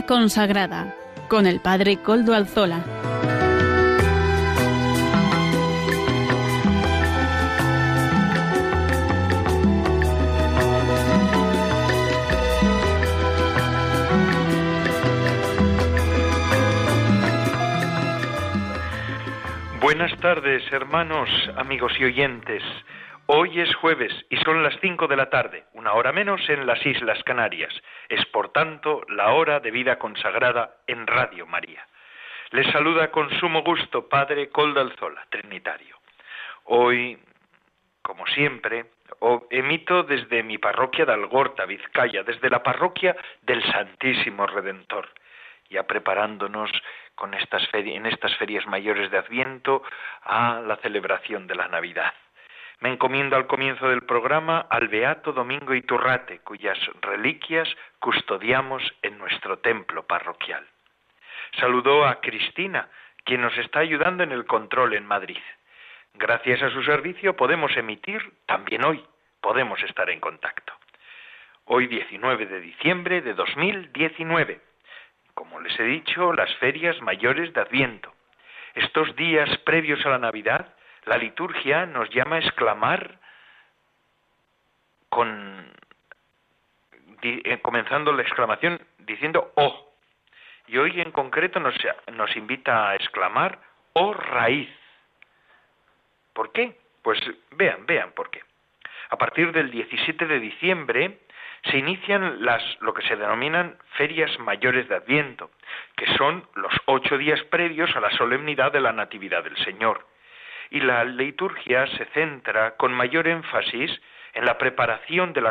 Consagrada con el Padre Coldo Alzola. Buenas tardes, hermanos, amigos y oyentes. Hoy es jueves y son las cinco de la tarde, una hora menos en las Islas Canarias. Tanto la hora de vida consagrada en Radio María. Les saluda con sumo gusto Padre Coldalzola, Trinitario. Hoy, como siempre, emito desde mi parroquia de Algorta, Vizcaya, desde la parroquia del Santísimo Redentor, ya preparándonos con estas en estas ferias mayores de Adviento a la celebración de la Navidad. Me encomiendo al comienzo del programa al Beato Domingo Iturrate, cuyas reliquias custodiamos en nuestro templo parroquial. Saludó a Cristina, quien nos está ayudando en el control en Madrid. Gracias a su servicio podemos emitir también hoy, podemos estar en contacto. Hoy 19 de diciembre de 2019, como les he dicho, las ferias mayores de Adviento. Estos días previos a la Navidad la liturgia nos llama a exclamar eh, comenzando la exclamación diciendo oh. Y hoy en concreto nos, nos invita a exclamar oh raíz. ¿Por qué? Pues vean, vean por qué. A partir del 17 de diciembre se inician las lo que se denominan ferias mayores de Adviento, que son los ocho días previos a la solemnidad de la Natividad del Señor y la liturgia se centra con mayor énfasis en la preparación de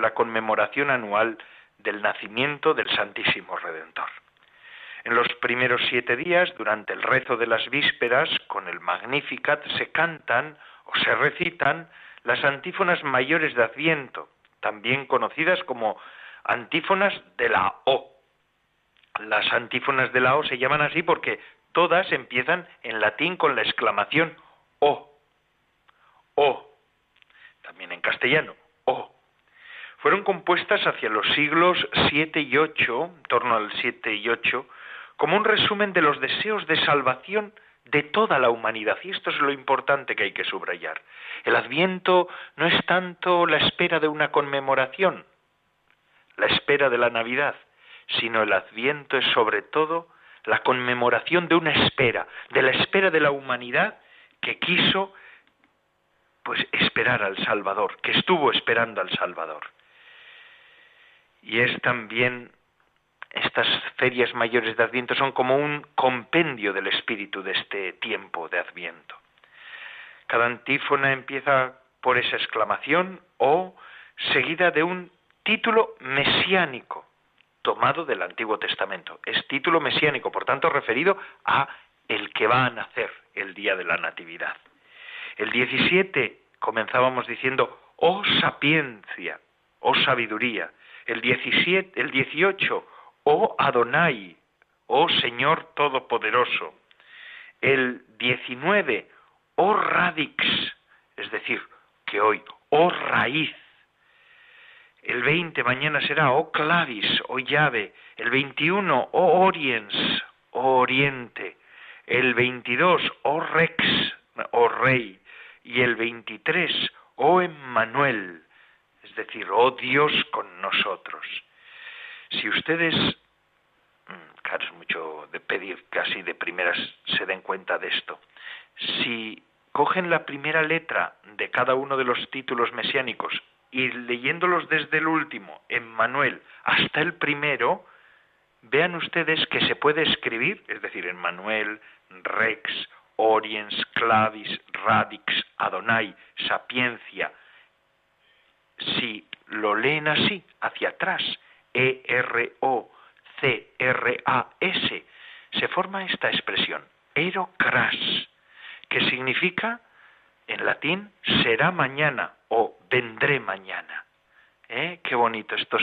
la, conmemoración anual del nacimiento del Santísimo Redentor. En los primeros siete días, durante el rezo de las vísperas, con el Magnificat, se cantan o se recitan las antífonas mayores de Adviento, también conocidas como antífonas de la O. Las antífonas de la O se llaman así porque todas empiezan en latín con la exclamación O. O. También en castellano, O. Fueron compuestas hacia los siglos 7 y 8, en torno al 7 y 8, como un resumen de los deseos de salvación de toda la humanidad. Y esto es lo importante que hay que subrayar. El adviento no es tanto la espera de una conmemoración, la espera de la Navidad, sino el adviento es sobre todo la conmemoración de una espera, de la espera de la humanidad que quiso pues esperar al Salvador, que estuvo esperando al Salvador. Y es también estas ferias mayores de Adviento son como un compendio del espíritu de este tiempo de Adviento. Cada antífona empieza por esa exclamación o seguida de un título mesiánico tomado del Antiguo Testamento. Es título mesiánico, por tanto referido a el que va a nacer el día de la Natividad. El 17 comenzábamos diciendo, oh sapiencia, oh sabiduría. El 17, el 18, oh Adonai, oh Señor Todopoderoso. El 19, oh radix, es decir, que hoy, oh raíz, el 20 mañana será O oh clavis, o oh llave. El 21 O oh oriens, o oriente. El 22 O rex, o rey. Y el 23 O Emmanuel, es decir, oh Dios con nosotros. Si ustedes, mm, claro, es mucho de pedir casi de primeras se den cuenta de esto. Si cogen la primera letra de cada uno de los títulos mesiánicos y leyéndolos desde el último, en Manuel, hasta el primero, vean ustedes que se puede escribir, es decir, en Manuel, Rex, Oriens, Clavis, Radix, Adonai, Sapiencia. Si lo leen así, hacia atrás, E-R-O-C-R-A-S, se forma esta expresión, erocras, que significa en latín será mañana vendré mañana. ¿Eh? Qué bonito estos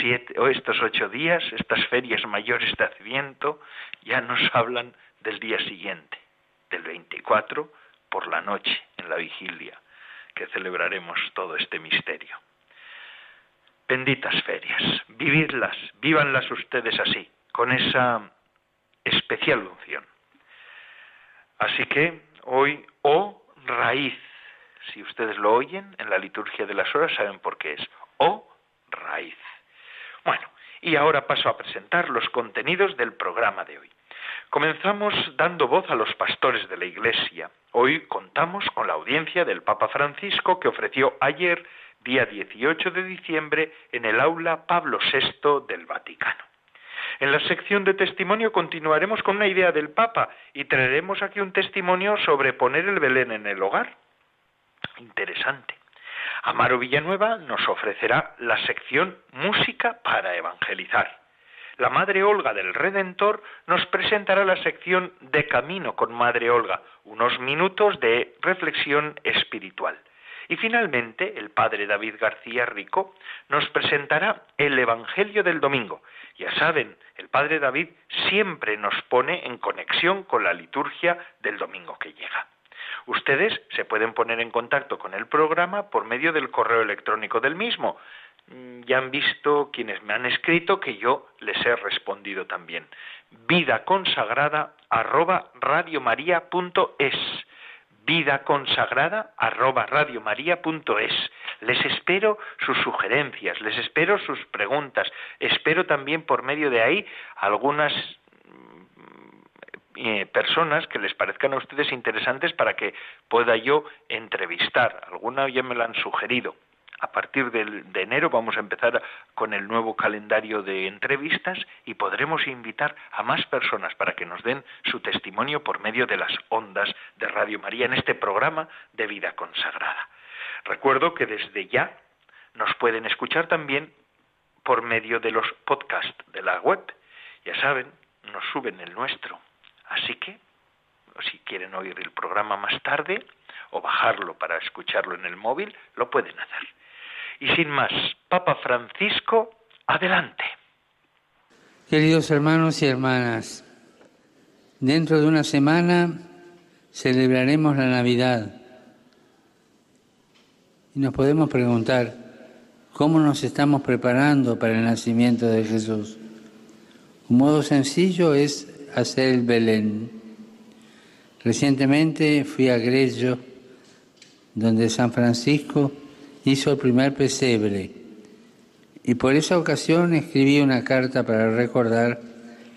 siete o estos ocho días, estas ferias mayores de Adviento, ya nos hablan del día siguiente, del 24 por la noche, en la vigilia, que celebraremos todo este misterio. Benditas ferias, vivirlas, vívanlas ustedes así, con esa especial unción. Así que hoy, oh, raíz, si ustedes lo oyen en la liturgia de las horas, saben por qué es, o raíz. Bueno, y ahora paso a presentar los contenidos del programa de hoy. Comenzamos dando voz a los pastores de la Iglesia. Hoy contamos con la audiencia del Papa Francisco que ofreció ayer, día 18 de diciembre, en el aula Pablo VI del Vaticano. En la sección de testimonio continuaremos con una idea del Papa y traeremos aquí un testimonio sobre poner el Belén en el hogar. Interesante. Amaro Villanueva nos ofrecerá la sección Música para Evangelizar. La Madre Olga del Redentor nos presentará la sección De Camino con Madre Olga, unos minutos de reflexión espiritual. Y finalmente, el Padre David García Rico nos presentará el Evangelio del Domingo. Ya saben, el Padre David siempre nos pone en conexión con la liturgia del domingo que llega. Ustedes se pueden poner en contacto con el programa por medio del correo electrónico del mismo. Mm, ya han visto quienes me han escrito que yo les he respondido también. Vida consagrada arroba radiomaria.es vida consagrada arroba radiomaria.es. Les espero sus sugerencias, les espero sus preguntas, espero también por medio de ahí algunas eh, personas que les parezcan a ustedes interesantes para que pueda yo entrevistar. Alguna ya me la han sugerido. A partir de enero vamos a empezar con el nuevo calendario de entrevistas y podremos invitar a más personas para que nos den su testimonio por medio de las ondas de Radio María en este programa de vida consagrada. Recuerdo que desde ya nos pueden escuchar también por medio de los podcasts de la web. Ya saben, nos suben el nuestro Así que, si quieren oír el programa más tarde o bajarlo para escucharlo en el móvil, lo pueden hacer. Y sin más, Papa Francisco, adelante. Queridos hermanos y hermanas, dentro de una semana celebraremos la Navidad y nos podemos preguntar cómo nos estamos preparando para el nacimiento de Jesús. Un modo sencillo es hacer el Belén. Recientemente fui a Grello, donde San Francisco hizo el primer pesebre, y por esa ocasión escribí una carta para recordar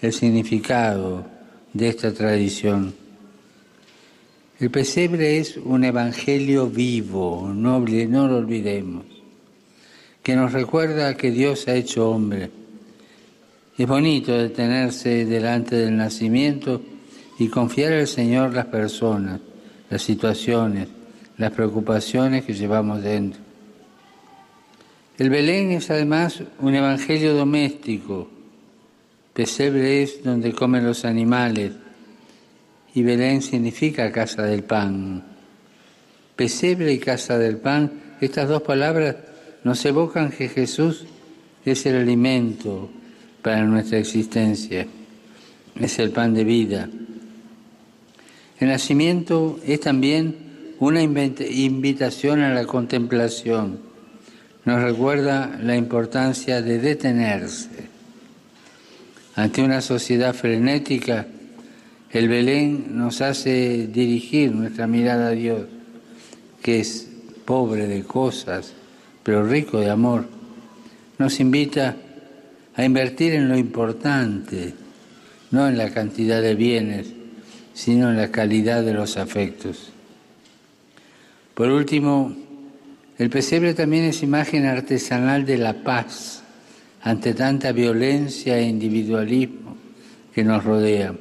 el significado de esta tradición. El pesebre es un evangelio vivo, no, no lo olvidemos, que nos recuerda que Dios ha hecho hombre es bonito detenerse delante del nacimiento y confiar al Señor las personas, las situaciones, las preocupaciones que llevamos dentro. El Belén es además un evangelio doméstico. Pesebre es donde comen los animales y Belén significa casa del pan. Pesebre y casa del pan, estas dos palabras nos evocan que Jesús es el alimento, para nuestra existencia. Es el pan de vida. El nacimiento es también una invitación a la contemplación. Nos recuerda la importancia de detenerse. Ante una sociedad frenética, el Belén nos hace dirigir nuestra mirada a Dios, que es pobre de cosas, pero rico de amor. Nos invita a invertir en lo importante, no en la cantidad de bienes, sino en la calidad de los afectos. Por último, el pesebre también es imagen artesanal de la paz ante tanta violencia e individualismo que nos rodea.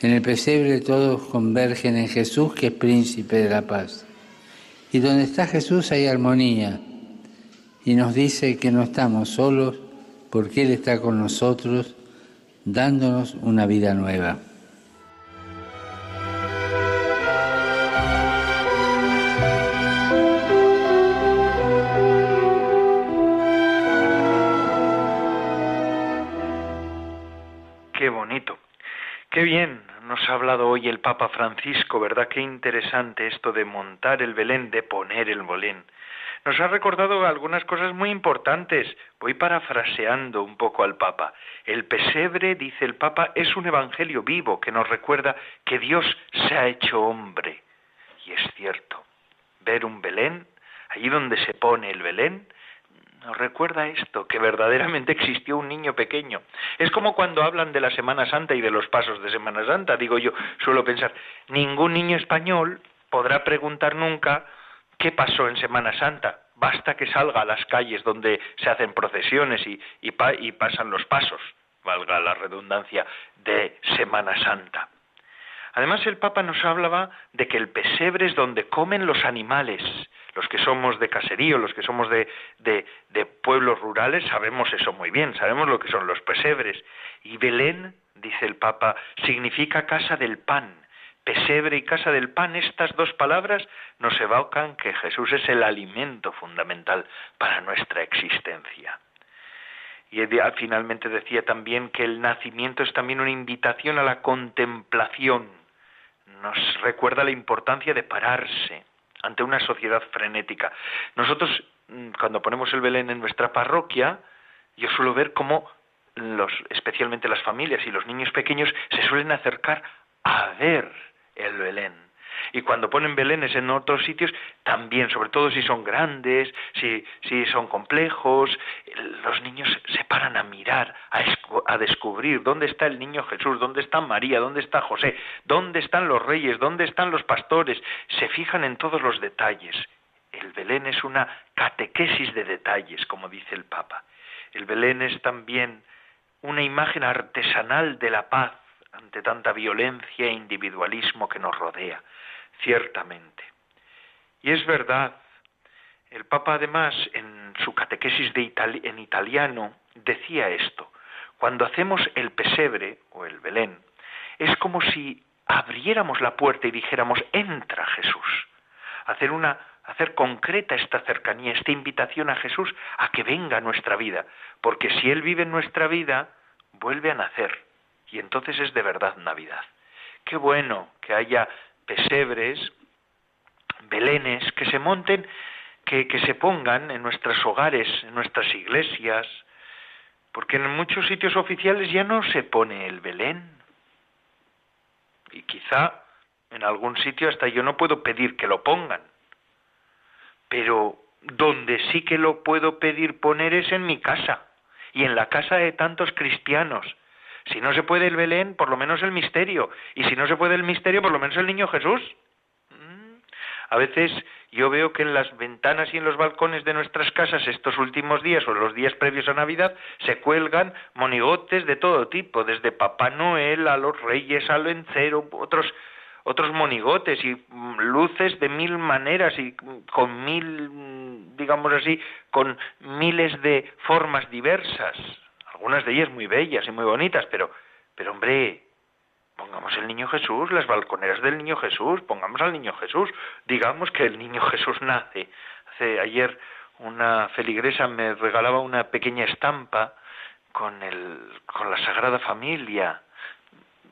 En el pesebre todos convergen en Jesús, que es príncipe de la paz. Y donde está Jesús hay armonía, y nos dice que no estamos solos porque Él está con nosotros dándonos una vida nueva. Qué bonito. Qué bien nos ha hablado hoy el Papa Francisco, ¿verdad? Qué interesante esto de montar el Belén, de poner el Belén nos ha recordado algunas cosas muy importantes. Voy parafraseando un poco al Papa. El pesebre, dice el Papa, es un evangelio vivo que nos recuerda que Dios se ha hecho hombre. Y es cierto, ver un Belén, allí donde se pone el Belén, nos recuerda esto, que verdaderamente existió un niño pequeño. Es como cuando hablan de la Semana Santa y de los pasos de Semana Santa, digo yo, suelo pensar, ningún niño español podrá preguntar nunca qué pasó en Semana Santa. Basta que salga a las calles donde se hacen procesiones y, y pasan los pasos, valga la redundancia, de Semana Santa. Además, el Papa nos hablaba de que el pesebre es donde comen los animales. Los que somos de caserío, los que somos de, de, pueblos rurales, sabemos eso muy bien, sabemos lo que son los pesebres. Y Belén, dice el Papa, significa casa del pan pesebre y casa del pan, estas dos palabras nos evocan que Jesús es el alimento fundamental para nuestra existencia. Y finalmente decía también que el nacimiento es también una invitación a la contemplación. Nos recuerda la importancia de pararse ante una sociedad frenética. Nosotros, mm, cuando ponemos el Belén en nuestra parroquia, yo suelo ver cómo especialmente las familias y los niños pequeños se suelen acercar a ver el Belén. Y cuando ponen Belenes en otros sitios, también, sobre todo si son grandes, si, si son complejos, los niños se paran a mirar, a, a descubrir dónde está el niño Jesús, dónde está María, dónde está José, dónde están los reyes, dónde están los pastores. Se fijan en todos los detalles. El Belén es una catequesis de detalles, como dice el Papa. El Belén es también una imagen artesanal de la paz, ante tanta violencia e individualismo que nos rodea, ciertamente. Y es verdad, el Papa además en su catequesis de en italiano decía esto, cuando hacemos el pesebre o el Belén, es como si abriéramos la puerta y dijéramos, entra Jesús. Hacer una hacer concreta esta cercanía, esta invitación a Jesús a que venga a nuestra vida, porque si Él vive en nuestra vida, vuelve a nacer, y entonces es de verdad Navidad. Qué bueno que haya pesebres, belenes, que se monten, que, que se pongan en nuestros hogares, en nuestras iglesias, porque en muchos sitios oficiales ya no se pone el Belén. Y quizá en algún sitio hasta yo no puedo pedir que lo pongan. Pero donde sí que lo puedo pedir poner es en mi casa y en la casa de tantos cristianos si no se puede el Belén, por lo menos el misterio. Y si no se puede el misterio, por lo menos el niño Jesús. Mm. A veces yo veo que en las ventanas y en los balcones de nuestras casas estos últimos días o los días previos a Navidad se cuelgan monigotes de todo tipo, desde Papá Noel a los Reyes, al Vencero, otros otros monigotes y mm, luces de mil maneras y con mil, mm, digamos así, con miles de formas diversas algunas de ellas muy bellas y muy bonitas, pero, pero hombre, pongamos el niño Jesús, las balconeras del niño Jesús, pongamos al niño Jesús, digamos que el niño Jesús nace. Hace ayer una feligresa me regalaba una pequeña estampa con el con la Sagrada Familia.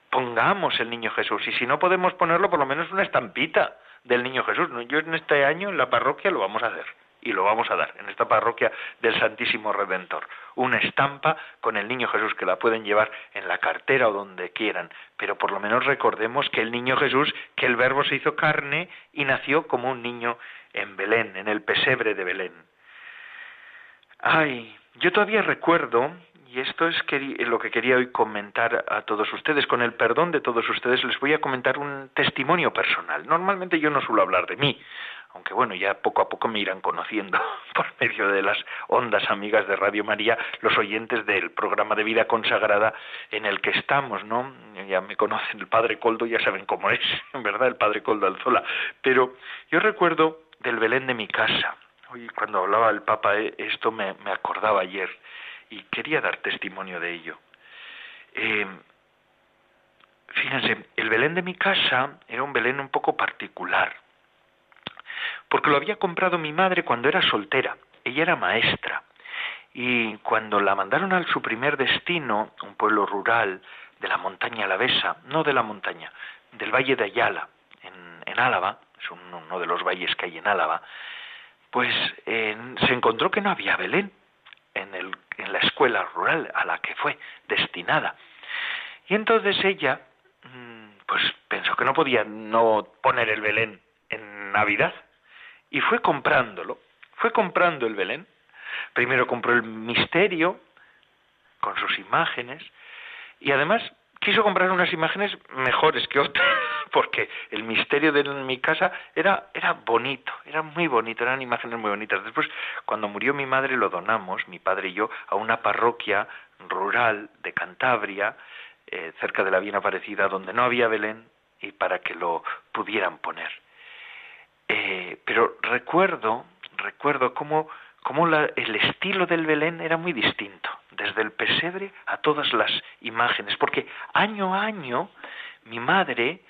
Pongamos el niño Jesús y si no podemos ponerlo por lo menos una estampita del niño Jesús. Yo en este año en la parroquia lo vamos a hacer y lo vamos a dar en esta parroquia del Santísimo Redentor. Una estampa con el niño Jesús que la pueden llevar en la cartera o donde quieran, pero por lo menos recordemos que el niño Jesús, que el Verbo se hizo carne y nació como un niño en Belén, en el pesebre de Belén. Ay, yo todavía recuerdo, y esto es lo que quería hoy comentar a todos ustedes, con el perdón de todos ustedes, les voy a comentar un testimonio personal. Normalmente yo no suelo hablar de mí, aunque bueno, ya poco a poco me irán conociendo por medio de las ondas amigas de Radio María, los oyentes del programa de vida consagrada en el que estamos, ¿no? Ya me conocen el Padre Coldo, ya saben cómo es, verdad, el Padre Coldo Alzola. Pero yo recuerdo del Belén de mi casa. Hoy cuando hablaba el Papa eh, esto me, acordaba ayer y quería dar testimonio de ello. Eh, fíjense, el Belén de mi casa era un Belén un poco particular porque lo había comprado mi madre cuando era soltera. Ella era maestra. Y cuando la mandaron a su primer destino, un pueblo rural de la montaña alavesa, no de la montaña, del valle de Ayala, en, Álava, es uno de los valles que hay en Álava, pues se encontró que no había Belén en, el, en la escuela rural a la que fue destinada. Y entonces ella, mm, pues pensó que no podía no poner el Belén en Navidad y fue comprándolo, fue comprando el Belén. Primero compró el misterio con sus imágenes y además quiso comprar unas imágenes mejores que otras, porque el misterio de mi casa era, era bonito, era muy bonito, eran imágenes muy bonitas. Después, cuando murió mi madre, lo donamos, mi padre y yo, a una parroquia rural de Cantabria, eh, cerca de la Bien Aparecida, donde no había Belén, y para que lo pudieran poner. Eh, pero recuerdo, recuerdo cómo, cómo el estilo del Belén era muy distinto desde el pesebre a todas las imágenes, porque año a año mi madre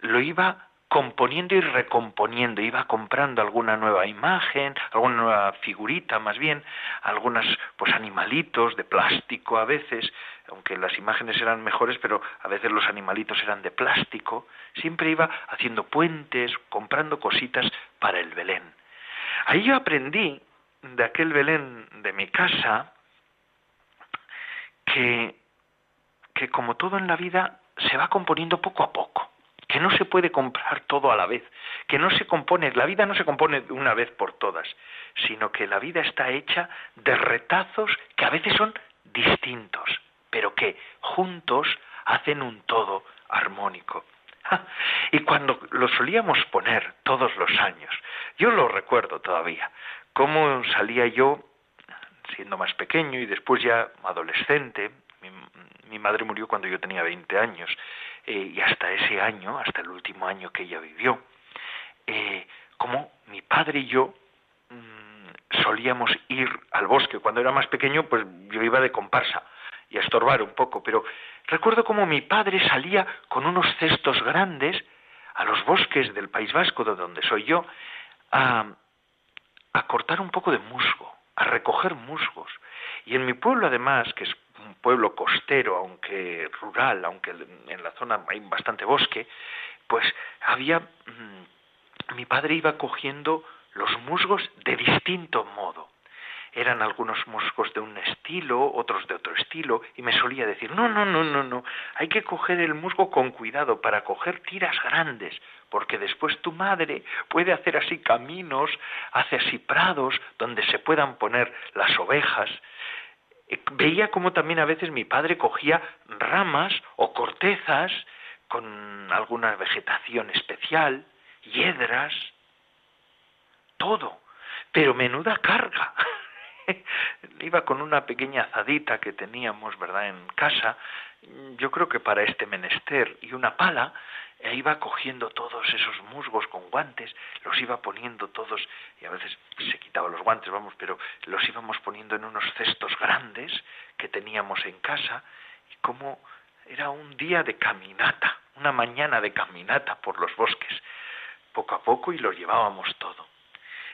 lo iba componiendo y recomponiendo, iba comprando alguna nueva imagen, alguna nueva figurita más bien, algunos pues animalitos de plástico a veces, aunque las imágenes eran mejores, pero a veces los animalitos eran de plástico, siempre iba haciendo puentes, comprando cositas para el Belén. Ahí yo aprendí de aquel Belén de mi casa, que, que como todo en la vida se va componiendo poco a poco, que no se puede comprar todo a la vez, que no se compone, la vida no se compone de una vez por todas, sino que la vida está hecha de retazos que a veces son distintos, pero que juntos hacen un todo armónico. Y cuando lo solíamos poner todos los años, yo lo recuerdo todavía, cómo salía yo siendo más pequeño y después ya adolescente. Mi, madre murió cuando yo tenía 20 años eh, y hasta ese año, hasta el último año que ella vivió, eh, como mi padre y yo mm, solíamos ir al bosque. Cuando era más pequeño, pues yo iba de comparsa y a estorbar un poco, pero recuerdo como mi padre salía con unos cestos grandes a los bosques del País Vasco, de donde soy yo, a, a cortar un poco de musgo a recoger musgos. Y en mi pueblo, además, que es un pueblo costero, aunque rural, aunque en la zona hay bastante bosque, pues había... Mm, mi padre iba cogiendo los musgos de distinto modo eran algunos musgos de un estilo, otros de otro estilo, y me solía decir, no, no, no, no, no, hay que coger el musgo con cuidado para coger tiras grandes, porque después tu madre puede hacer así caminos, hace así prados donde se puedan poner las ovejas. Eh, veía como también a veces mi padre cogía ramas o cortezas con alguna vegetación especial, hiedras, todo, pero menuda carga. iba con una pequeña azadita que teníamos, ¿verdad?, en casa, yo creo que para este menester, y una pala, e iba cogiendo todos esos musgos con guantes, los iba poniendo todos, y a veces se quitaba los guantes, vamos, pero los íbamos poniendo en unos cestos grandes que teníamos en casa, y como era un día de caminata, una mañana de caminata por los bosques, poco a poco, y los llevábamos todo.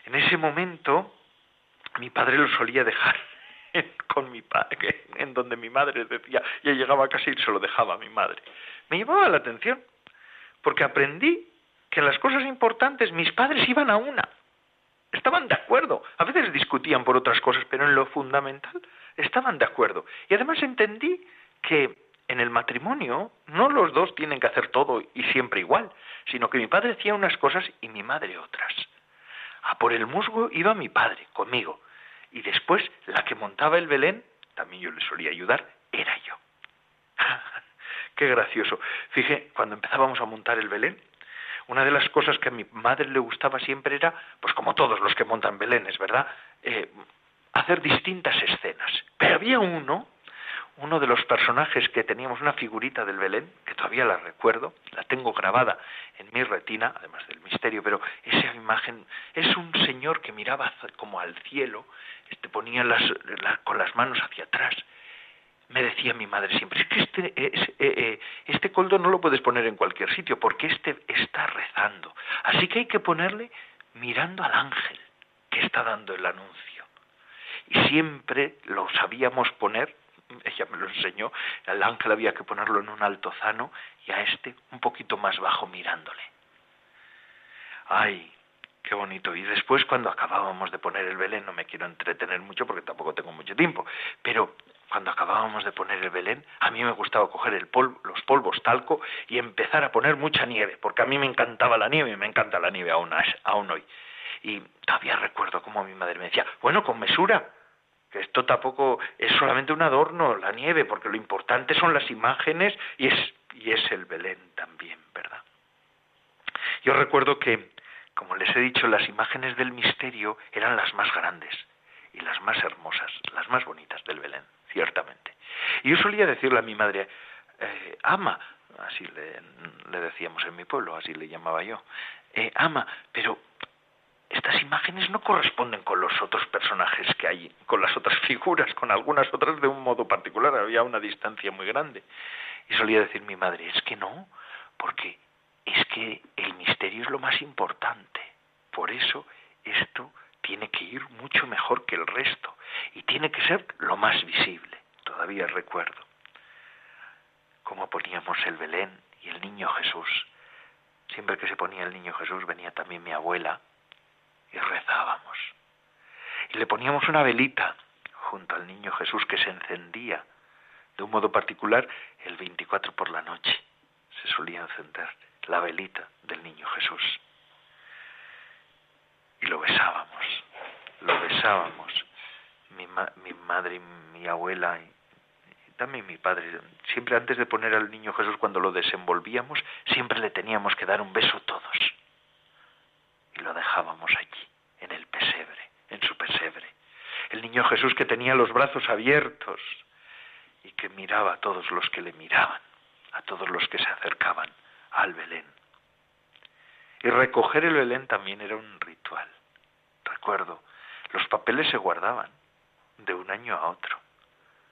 En ese momento, mi padre lo solía dejar con mi padre, en donde mi madre decía, ya llegaba a casa y se lo dejaba a mi madre. Me llamaba la atención, porque aprendí que en las cosas importantes mis padres iban a una. Estaban de acuerdo. A veces discutían por otras cosas, pero en lo fundamental estaban de acuerdo. Y además entendí que en el matrimonio no los dos tienen que hacer todo y siempre igual, sino que mi padre hacía unas cosas y mi madre otras. A por el musgo iba mi padre, conmigo, y después la que montaba el Belén, también yo le solía ayudar, era yo. Qué gracioso. Fije, cuando empezábamos a montar el Belén, una de las cosas que a mi madre le gustaba siempre era, pues como todos los que montan Belenes, ¿verdad? Eh, hacer distintas escenas. Pero había uno uno de los personajes que teníamos una figurita del Belén, que todavía la recuerdo, la tengo grabada en mi retina, además del misterio, pero esa imagen es un señor que miraba como al cielo, este, ponía las, con las manos hacia atrás. Me decía mi madre siempre, es que este, eh, eh, este coldo no lo puedes poner en cualquier sitio, porque este está rezando. Así que hay que ponerle mirando al ángel que está dando el anuncio. Y siempre lo sabíamos poner ella me lo enseñó, al ángel había que ponerlo en un altozano y a este un poquito más bajo mirándole. Ay, Qué bonito. Y después cuando acabábamos de poner el Belén, no me quiero entretener mucho porque tampoco tengo mucho tiempo, pero cuando acabábamos de poner el Belén, a mí me gustaba coger el polvo, los polvos talco y empezar a poner mucha nieve, porque a mí me encantaba la nieve y me encanta la nieve aún, hoy. Y todavía recuerdo cómo mi madre me decía, bueno, con mesura, que esto tampoco es solamente un adorno, la nieve, porque lo importante son las imágenes y es, y es el Belén también, ¿verdad? Yo recuerdo que, como les he dicho, las imágenes del misterio eran las más grandes y las más hermosas, las más bonitas del Belén, ciertamente. Y yo solía decirle a mi madre, eh, ama, así le, decíamos en mi pueblo, así le llamaba yo, eh, ama, pero estas imágenes no corresponden con los otros personajes que hay, con las otras figuras, con algunas otras de un modo particular, había una distancia muy grande. Y solía decir mi madre, es que no, porque es que el misterio es lo más importante. Por eso esto tiene que ir mucho mejor que el resto y tiene que ser lo más visible. Todavía recuerdo cómo poníamos el Belén y el niño Jesús. Siempre que se ponía el niño Jesús venía también mi abuela y rezábamos. Y le poníamos una velita junto al niño Jesús que se encendía de un modo particular el 24 por la noche. Se solía encender la velita del niño Jesús. Y lo besábamos, lo besábamos. Mi, mi madre mi abuela y, también mi padre, siempre antes de poner al niño Jesús cuando lo desenvolvíamos, siempre le teníamos que dar un beso todos y lo dejábamos allí, en el pesebre, en su pesebre. El niño Jesús que tenía los brazos abiertos y que miraba a todos los que le miraban, a todos los que se acercaban al Belén. Y recoger el Belén también era un ritual. Recuerdo, los papeles se guardaban de un año a otro,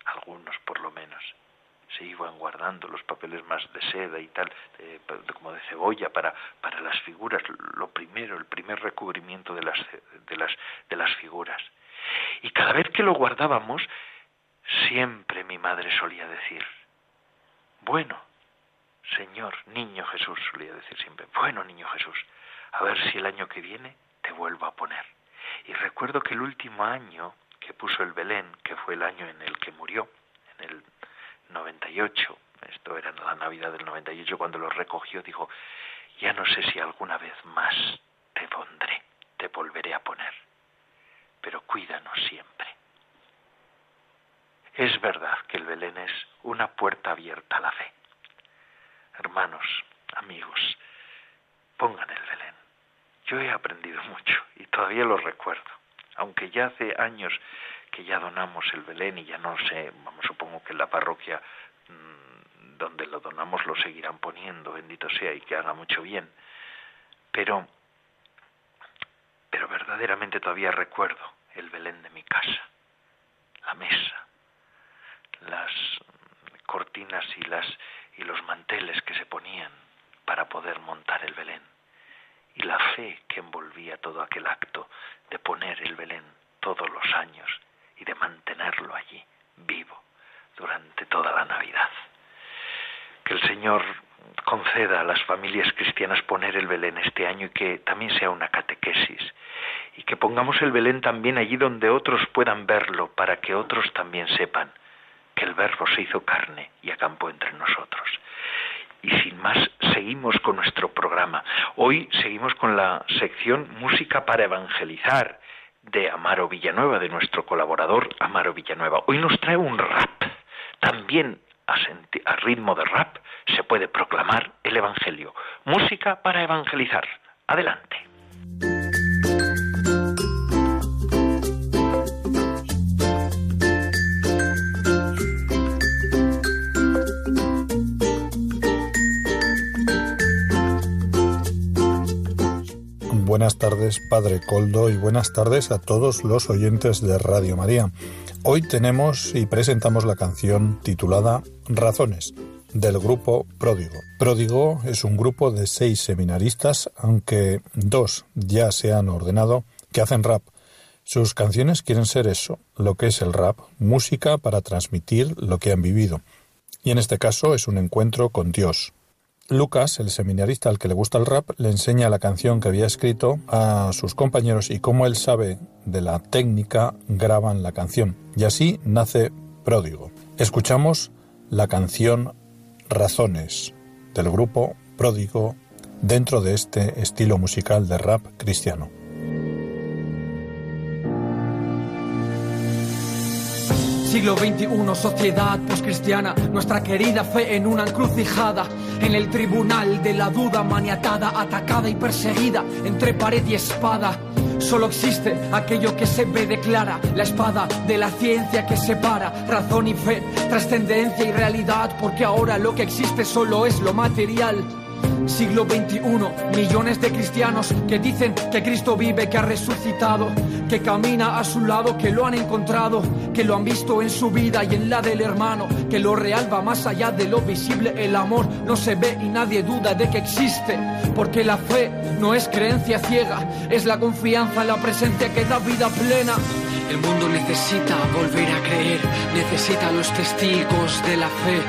algunos por lo menos se iban guardando los papeles más de seda y tal, como de cebolla para, para las figuras, lo primero, el primer recubrimiento de las, de, las, de las figuras. Y cada vez que lo guardábamos, siempre mi madre solía decir, bueno, Señor, niño Jesús, solía decir siempre, bueno, niño Jesús, a ver si el año que viene te vuelvo a poner. Y recuerdo que el último año que puso el Belén, que fue el año en el que murió, en el 98, esto era la Navidad del 98 cuando lo recogió, dijo, ya no sé si alguna vez más te pondré, te volveré a poner, pero cuídanos siempre. Es verdad que el Belén es una puerta abierta a la fe. Hermanos, amigos, pongan el Belén. Yo he aprendido mucho y todavía lo recuerdo, aunque ya hace años que ya donamos el Belén y ya no sé, vamos, supongo que en la parroquia mm, donde lo donamos lo seguirán poniendo, bendito sea y que haga mucho bien. Pero, pero verdaderamente todavía recuerdo el Belén de mi casa, la mesa, las cortinas y las y los manteles que se ponían para poder montar el Belén y la fe que envolvía todo aquel acto de poner el Belén todos los años y de mantenerlo allí, vivo, durante toda la Navidad. Que el Señor conceda a las familias cristianas poner el Belén este año y que también sea una catequesis y que pongamos el Belén también allí donde otros puedan verlo para que otros también sepan que el Verbo se hizo carne y acampó entre nosotros. Y sin más, seguimos con nuestro programa. Hoy seguimos con la sección Música para Evangelizar de Amaro Villanueva, de nuestro colaborador Amaro Villanueva. Hoy nos trae un rap. También a, a, ritmo de rap se puede proclamar el Evangelio. Música para evangelizar. Adelante. Buenas tardes, Padre Coldo, y buenas tardes a todos los oyentes de Radio María. Hoy tenemos y presentamos la canción titulada Razones del grupo Pródigo. Pródigo es un grupo de seis seminaristas, aunque dos ya se han ordenado, que hacen rap. Sus canciones quieren ser eso, lo que es el rap, música para transmitir lo que han vivido. Y en este caso es un encuentro con Dios. Lucas, el seminarista al que le gusta el rap, le enseña la canción que había escrito a sus compañeros y como él sabe de la técnica, graban la canción. Y así nace Pródigo. Escuchamos la canción Razones del grupo Pródigo dentro de este estilo musical de rap cristiano. Siglo XXI, sociedad poscristiana, nuestra querida fe en una encrucijada, en el tribunal de la duda maniatada, atacada y perseguida entre pared y espada. Solo existe aquello que se ve declara, la espada de la ciencia que separa razón y fe, trascendencia y realidad, porque ahora lo que existe solo es lo material. Siglo XXI, millones de cristianos que dicen que Cristo vive, que ha resucitado, que camina a su lado, que lo han encontrado, que lo han visto en su vida y en la del hermano, que lo real va más allá de lo visible, el amor no se ve y nadie duda de que existe, porque la fe no es creencia ciega, es la confianza en la presencia que da vida plena. El mundo necesita volver a creer, necesita los testigos de la fe.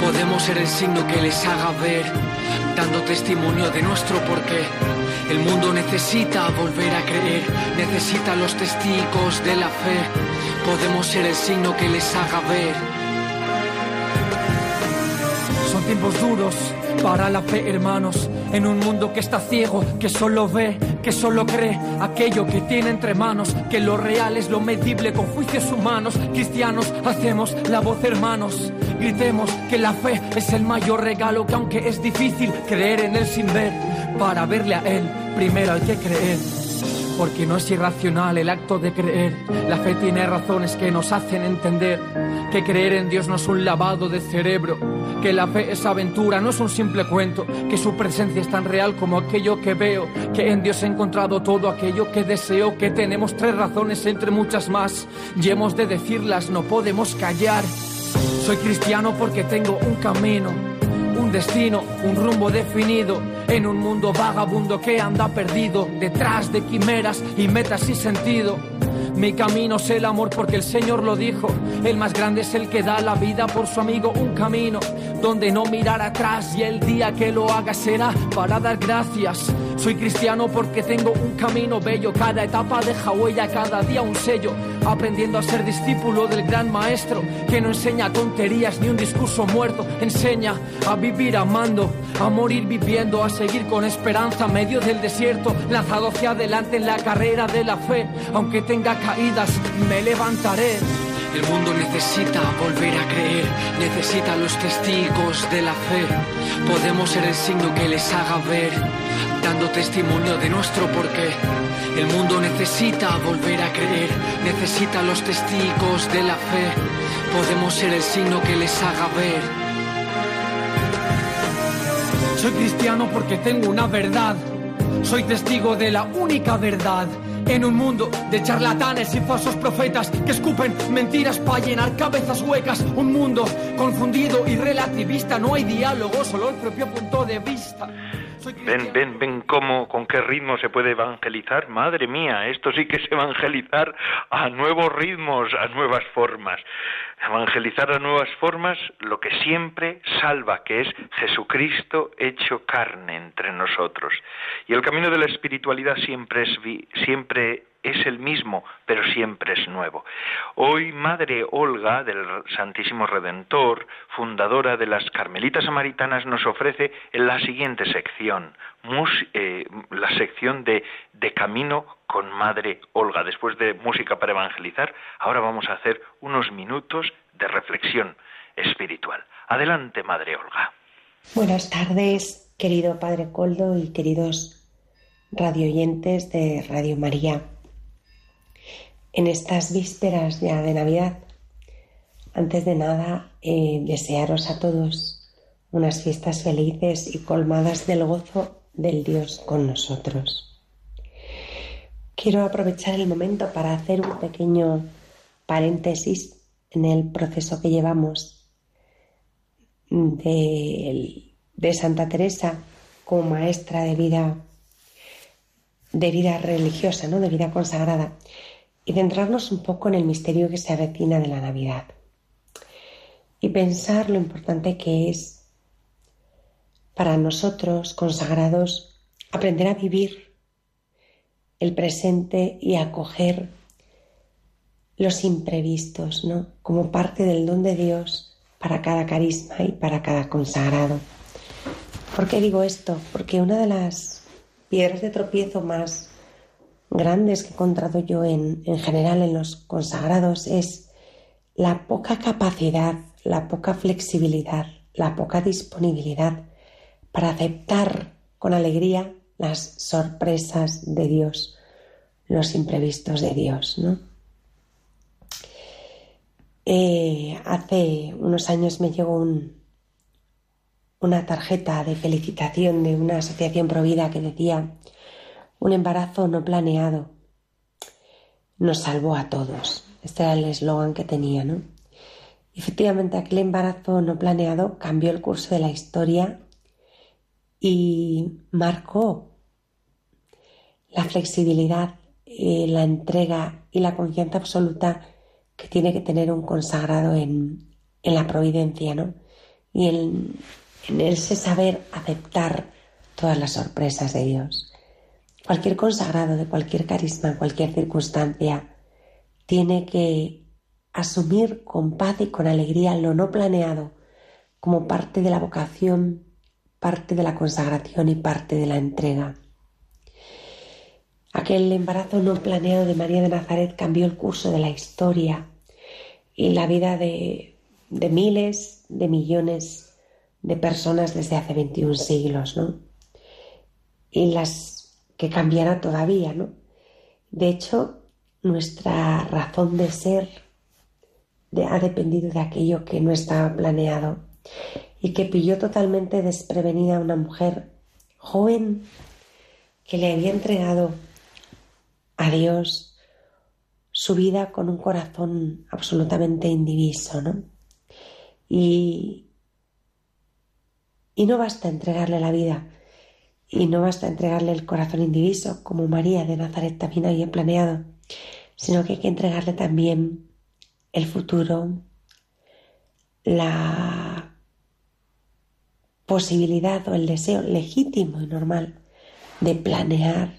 Podemos ser el signo que les haga ver dando testimonio de nuestro porqué. El mundo necesita volver a creer, necesita los testigos de la fe. Podemos ser el signo que les haga ver. Tiempos duros para la fe, hermanos, en un mundo que está ciego, que solo ve, que solo cree aquello que tiene entre manos, que lo real es lo medible con juicios humanos. Cristianos, hacemos la voz, hermanos. Gritemos que la fe es el mayor regalo, que aunque es difícil creer en él sin ver, para verle a él, primero hay que creer. Porque no es irracional el acto de creer. La fe tiene razones que nos hacen entender que creer en Dios no es un lavado de cerebro, que la fe es aventura, no es un simple cuento, que su presencia es tan real como aquello que veo, que en Dios he encontrado todo aquello que deseo, que tenemos tres razones entre muchas más y hemos de decirlas, no podemos callar. Soy cristiano porque tengo un camino, un destino, un rumbo definido en un mundo vagabundo que anda perdido detrás de quimeras y metas sin sentido. Mi camino es el amor porque el Señor lo dijo. El más grande es el que da la vida por su amigo. Un camino donde no mirar atrás y el día que lo haga será para dar gracias. Soy cristiano porque tengo un camino bello. Cada etapa deja huella, cada día un sello. Aprendiendo a ser discípulo del gran maestro que no enseña tonterías ni un discurso muerto. Enseña a vivir amando, a morir viviendo, a seguir con esperanza medio del desierto. Lanzado hacia adelante en la carrera de la fe. Aunque tenga caídas, me levantaré. El mundo necesita volver a creer, necesita los testigos de la fe. Podemos ser el signo que les haga ver, dando testimonio de nuestro porqué. El mundo necesita volver a creer, necesita los testigos de la fe. Podemos ser el signo que les haga ver. Soy cristiano porque tengo una verdad. Soy testigo de la única verdad. En un mundo de charlatanes y falsos profetas que escupen mentiras para llenar cabezas huecas. Un mundo confundido y relativista. No hay diálogo, solo el propio punto de vista. Ven, ven, ven cómo, con qué ritmo se puede evangelizar. Madre mía, esto sí que es evangelizar a nuevos ritmos, a nuevas formas. Evangelizar a nuevas formas lo que siempre salva, que es Jesucristo hecho carne entre nosotros. Y el camino de la espiritualidad siempre es, siempre es el mismo, pero siempre es nuevo. Hoy Madre Olga del Santísimo Redentor, fundadora de las Carmelitas Samaritanas, nos ofrece en la siguiente sección, eh, la sección de, de Camino con Madre Olga. Después de música para evangelizar, ahora vamos a hacer unos minutos de reflexión espiritual. Adelante, Madre Olga. Buenas tardes, querido Padre Coldo y queridos radioyentes de Radio María en estas vísperas ya de Navidad. Antes de nada, eh, desearos a todos unas fiestas felices y colmadas del gozo del Dios con nosotros. Quiero aprovechar el momento para hacer un pequeño paréntesis en el proceso que llevamos de, de Santa Teresa como maestra de vida de vida religiosa, ¿no? de vida consagrada y centrarnos un poco en el misterio que se avecina de la Navidad y pensar lo importante que es para nosotros consagrados aprender a vivir el presente y acoger los imprevistos, ¿no? Como parte del don de Dios para cada carisma y para cada consagrado. ¿Por qué digo esto? Porque una de las piedras de tropiezo más grandes que he encontrado yo en, en general en los consagrados es la poca capacidad, la poca flexibilidad, la poca disponibilidad para aceptar con alegría las sorpresas de Dios, los imprevistos de Dios, ¿no? Eh, hace unos años me llegó un, una tarjeta de felicitación de una asociación provida que decía un embarazo no planeado nos salvó a todos. Este era el eslogan que tenía, ¿no? Efectivamente, aquel embarazo no planeado cambió el curso de la historia y marcó la flexibilidad, eh, la entrega y la confianza absoluta que tiene que tener un consagrado en, la providencia, ¿no? Y en, en ese saber aceptar todas las sorpresas de Dios. Cualquier consagrado de cualquier carisma, cualquier circunstancia, tiene que asumir con paz y con alegría lo no planeado como parte de la vocación parte de la consagración y parte de la entrega. Aquel embarazo no planeado de María de Nazaret cambió el curso de la historia y la vida de, miles, de millones de personas desde hace 21 siglos, ¿no? Y las que cambiará todavía, ¿no? De hecho, nuestra razón de ser ha dependido de aquello que no estaba planeado y que pilló totalmente desprevenida a una mujer joven que le había entregado a Dios su vida con un corazón absolutamente indiviso, ¿no? Y, y no basta entregarle la vida y no basta entregarle el corazón indiviso como María de Nazaret también había planeado, sino que hay que entregarle también el futuro, la posibilidad o el deseo legítimo y normal de planear,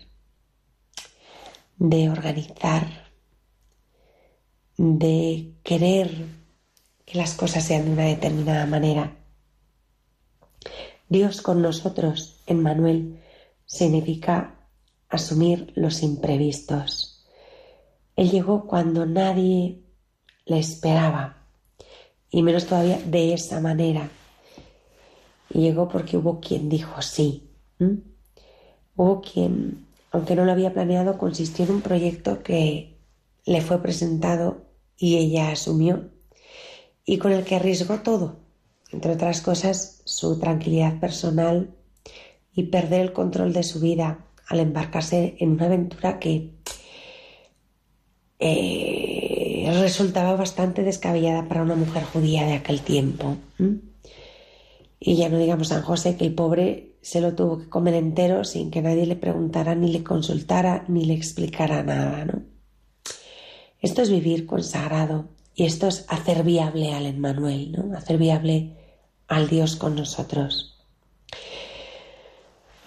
de organizar, de querer que las cosas sean de una determinada manera. Dios con nosotros en Manuel significa asumir los imprevistos. Él llegó cuando nadie le esperaba y menos todavía de esa manera y llegó porque hubo quien dijo sí. Hubo quien, aunque no lo había planeado, consistió en un proyecto que le fue presentado y ella asumió y con el que arriesgó todo, entre otras cosas su tranquilidad personal y perder el control de su vida al embarcarse en una aventura que eh, resultaba bastante descabellada para una mujer judía de aquel tiempo. Y ya no digamos San José que el pobre se lo tuvo que comer entero sin que nadie le preguntara, ni le consultara, ni le explicara nada, ¿no? Esto es vivir consagrado y esto es hacer viable al Emmanuel, ¿no? Hacer viable al Dios con nosotros.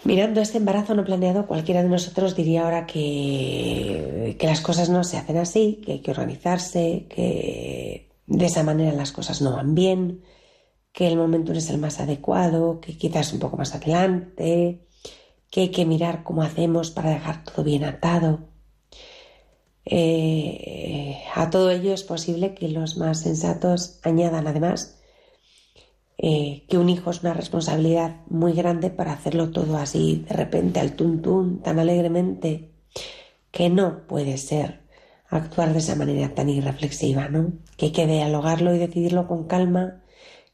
Mirando este embarazo no planeado, cualquiera de nosotros diría ahora que, que las cosas no se hacen así, que hay que organizarse, que de esa manera las cosas no van bien, que el momento no es el más adecuado, que quizás un poco más adelante, que hay que mirar cómo hacemos para dejar todo bien atado. Eh, a todo ello es posible que los más sensatos añadan además eh, que un hijo es una responsabilidad muy grande para hacerlo todo así de repente al tuntún, tan alegremente, que no puede ser actuar de esa manera tan irreflexiva, ¿no? Que hay que dialogarlo y decidirlo con calma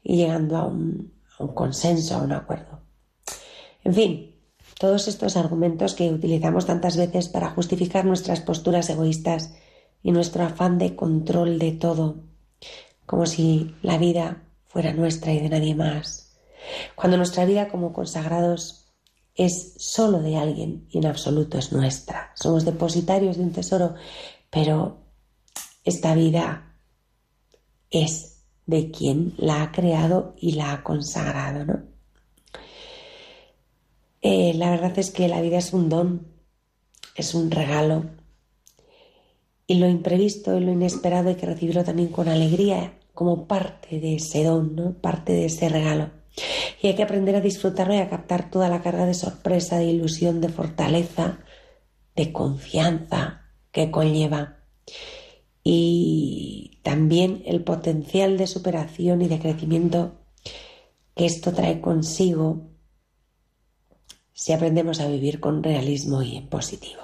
y llegando a un, consenso, a un acuerdo. En fin, todos estos argumentos que utilizamos tantas veces para justificar nuestras posturas egoístas y nuestro afán de control de todo, como si la vida fuera nuestra y de nadie más, cuando nuestra vida como consagrados es solo de alguien y en absoluto es nuestra. Somos depositarios de un tesoro, pero esta vida es de quien la ha creado y la ha consagrado, ¿no? Eh, la verdad es que la vida es un don, es un regalo. Y lo imprevisto y lo inesperado hay que recibirlo también con alegría, como parte de ese don, ¿no? parte de ese regalo. Y hay que aprender a disfrutarlo y a captar toda la carga de sorpresa, de ilusión, de fortaleza, de confianza que conlleva. Y también el potencial de superación y de crecimiento que esto trae consigo si aprendemos a vivir con realismo y en positivo.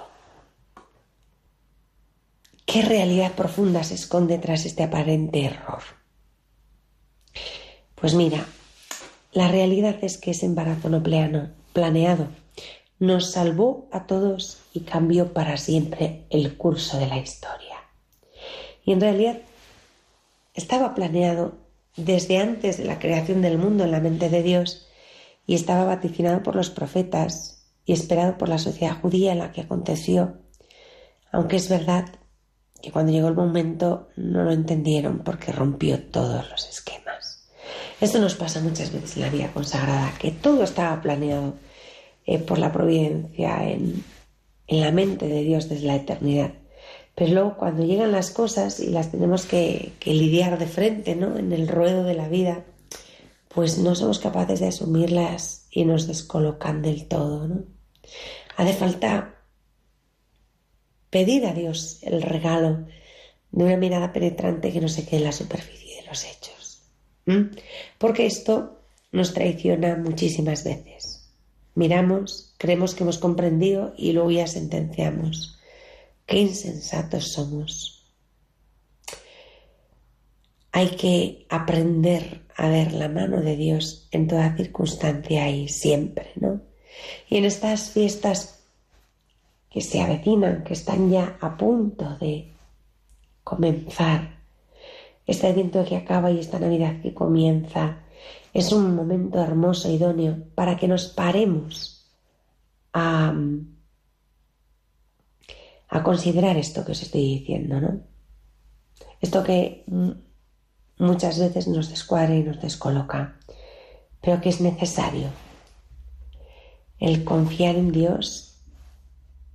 ¿Qué realidad profunda se esconde tras este aparente error? Pues mira, la realidad es que ese embarazo no planeado nos salvó a todos y cambió para siempre el curso de la historia. Y en realidad estaba planeado desde antes de la creación del mundo en la mente de Dios y estaba vaticinado por los profetas y esperado por la sociedad judía en la que aconteció, aunque es verdad que cuando llegó el momento no lo entendieron porque rompió todos los esquemas. Esto nos pasa muchas veces en la vida consagrada, que todo estaba planeado eh, por la providencia en, la mente de Dios desde la eternidad. Pero luego cuando llegan las cosas y las tenemos que, lidiar de frente, ¿no? En el ruedo de la vida, pues no somos capaces de asumirlas y nos descolocan del todo, ¿no? Hace falta pedir a Dios el regalo de una mirada penetrante que no se quede en la superficie de los hechos. Porque esto nos traiciona muchísimas veces. Miramos, creemos que hemos comprendido y luego ya sentenciamos. Qué insensatos somos. Hay que aprender a ver la mano de Dios en toda circunstancia y siempre, ¿no? Y en estas fiestas que se avecinan, que están ya a punto de comenzar. Este evento que acaba y esta Navidad que comienza es un momento hermoso, idóneo, para que nos paremos a, a considerar esto que os estoy diciendo, ¿no? Esto que muchas veces nos descuadra y nos descoloca, pero que es necesario. El confiar en Dios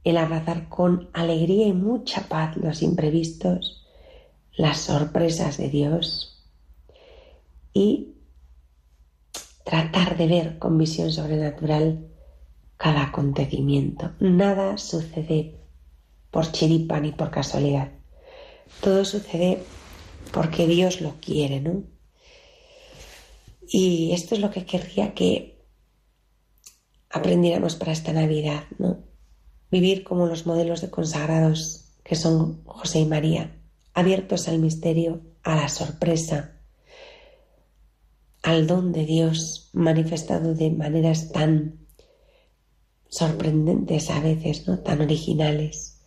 el abrazar con alegría y mucha paz los imprevistos, las sorpresas de Dios y tratar de ver con visión sobrenatural cada acontecimiento. Nada sucede por chiripa ni por casualidad. Todo sucede porque Dios lo quiere, ¿no? Y esto es lo que querría que aprendiéramos para esta Navidad, ¿no? vivir como los modelos de consagrados que son José y María, abiertos al misterio, a la sorpresa, al don de Dios manifestado de maneras tan sorprendentes a veces, ¿no? tan originales.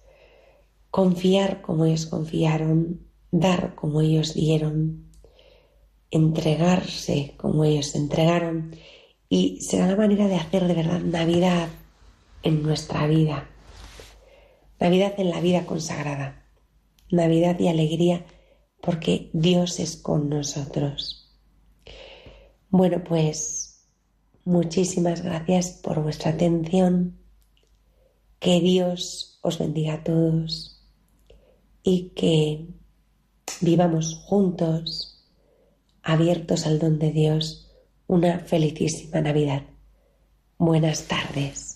Confiar como ellos confiaron, dar como ellos dieron, entregarse como ellos entregaron y será la manera de hacer de verdad Navidad en nuestra vida. Navidad en la vida consagrada. Navidad y alegría porque Dios es con nosotros. Bueno, pues muchísimas gracias por vuestra atención. Que Dios os bendiga a todos y que vivamos juntos, abiertos al don de Dios, una felicísima Navidad. Buenas tardes.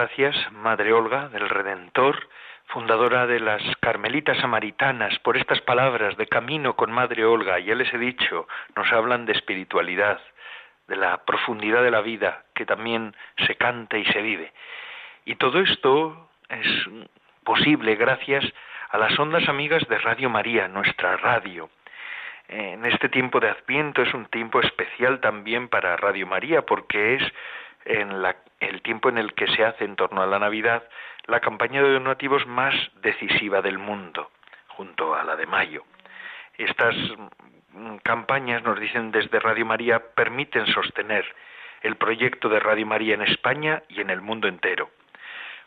Gracias, Madre Olga del Redentor, fundadora de las Carmelitas Samaritanas, por estas palabras de camino con Madre Olga. Ya les he dicho, nos hablan de espiritualidad, de la profundidad de la vida, que también se canta y se vive. Y todo esto es posible gracias a las ondas amigas de Radio María, nuestra radio. En este tiempo de Adviento es un tiempo especial también para Radio María porque es en el tiempo en el que se hace en torno a la Navidad la campaña de donativos más decisiva del mundo, junto a la de mayo. Estas mm, campañas, nos dicen desde Radio María, permiten sostener el proyecto de Radio María en España y en el mundo entero.